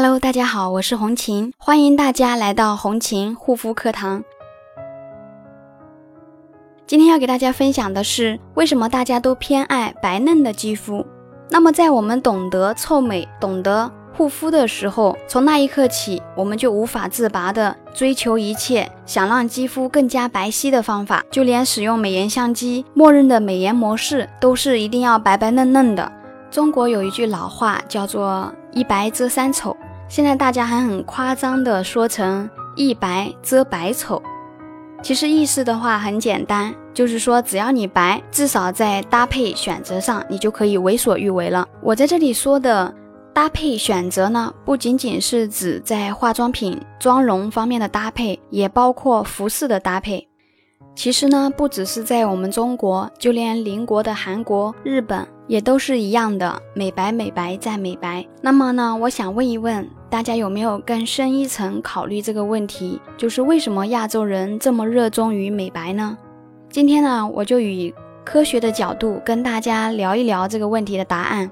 Hello，大家好，我是红琴，欢迎大家来到红琴护肤课堂。今天要给大家分享的是，为什么大家都偏爱白嫩的肌肤？那么，在我们懂得臭美、懂得护肤的时候，从那一刻起，我们就无法自拔的追求一切想让肌肤更加白皙的方法，就连使用美颜相机，默认的美颜模式都是一定要白白嫩嫩的。中国有一句老话叫做“一白遮三丑”，现在大家还很夸张的说成“一白遮百丑”。其实意思的话很简单，就是说只要你白，至少在搭配选择上，你就可以为所欲为了。我在这里说的搭配选择呢，不仅仅是指在化妆品、妆容方面的搭配，也包括服饰的搭配。其实呢，不只是在我们中国，就连邻国的韩国、日本也都是一样的，美白、美白再美白。那么呢，我想问一问大家，有没有更深一层考虑这个问题？就是为什么亚洲人这么热衷于美白呢？今天呢，我就以科学的角度跟大家聊一聊这个问题的答案。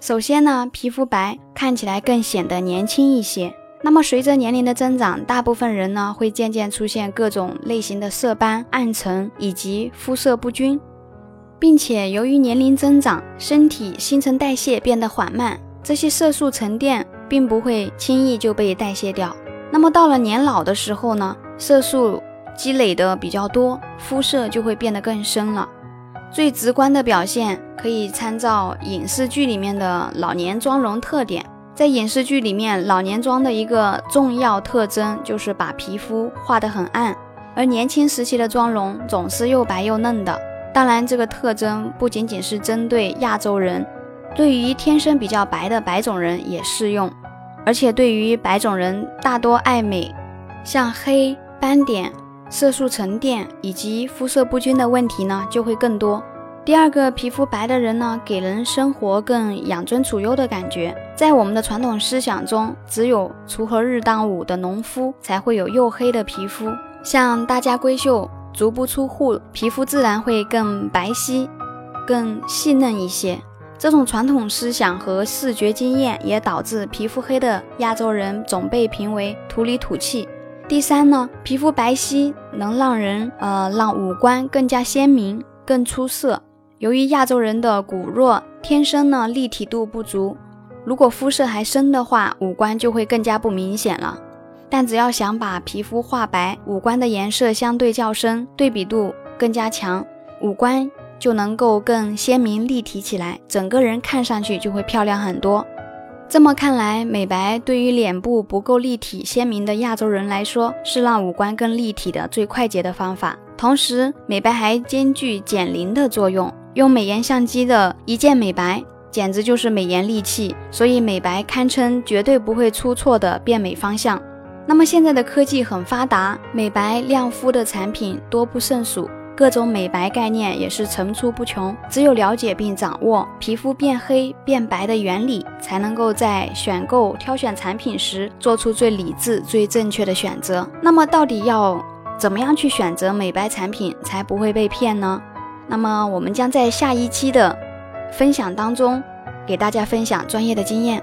首先呢，皮肤白看起来更显得年轻一些。那么随着年龄的增长，大部分人呢会渐渐出现各种类型的色斑、暗沉以及肤色不均，并且由于年龄增长，身体新陈代谢变得缓慢，这些色素沉淀并不会轻易就被代谢掉。那么到了年老的时候呢，色素积累的比较多，肤色就会变得更深了。最直观的表现可以参照影视剧里面的老年妆容特点。在影视剧里面，老年妆的一个重要特征就是把皮肤画得很暗，而年轻时期的妆容总是又白又嫩的。当然，这个特征不仅仅是针对亚洲人，对于天生比较白的白种人也适用。而且，对于白种人大多爱美，像黑斑点、色素沉淀以及肤色不均的问题呢，就会更多。第二个，皮肤白的人呢，给人生活更养尊处优的感觉。在我们的传统思想中，只有锄禾日当午的农夫才会有黝黑的皮肤，像大家闺秀足不出户，皮肤自然会更白皙、更细嫩一些。这种传统思想和视觉经验也导致皮肤黑的亚洲人总被评为土里土气。第三呢，皮肤白皙能让人呃让五官更加鲜明、更出色。由于亚洲人的骨弱，天生呢立体度不足，如果肤色还深的话，五官就会更加不明显了。但只要想把皮肤画白，五官的颜色相对较深，对比度更加强，五官就能够更鲜明立体起来，整个人看上去就会漂亮很多。这么看来，美白对于脸部不够立体鲜明的亚洲人来说，是让五官更立体的最快捷的方法。同时，美白还兼具减龄的作用。用美颜相机的一键美白，简直就是美颜利器，所以美白堪称绝对不会出错的变美方向。那么现在的科技很发达，美白亮肤的产品多不胜数，各种美白概念也是层出不穷。只有了解并掌握皮肤变黑变白的原理，才能够在选购挑选产品时做出最理智、最正确的选择。那么到底要怎么样去选择美白产品，才不会被骗呢？那么，我们将在下一期的分享当中给大家分享专业的经验。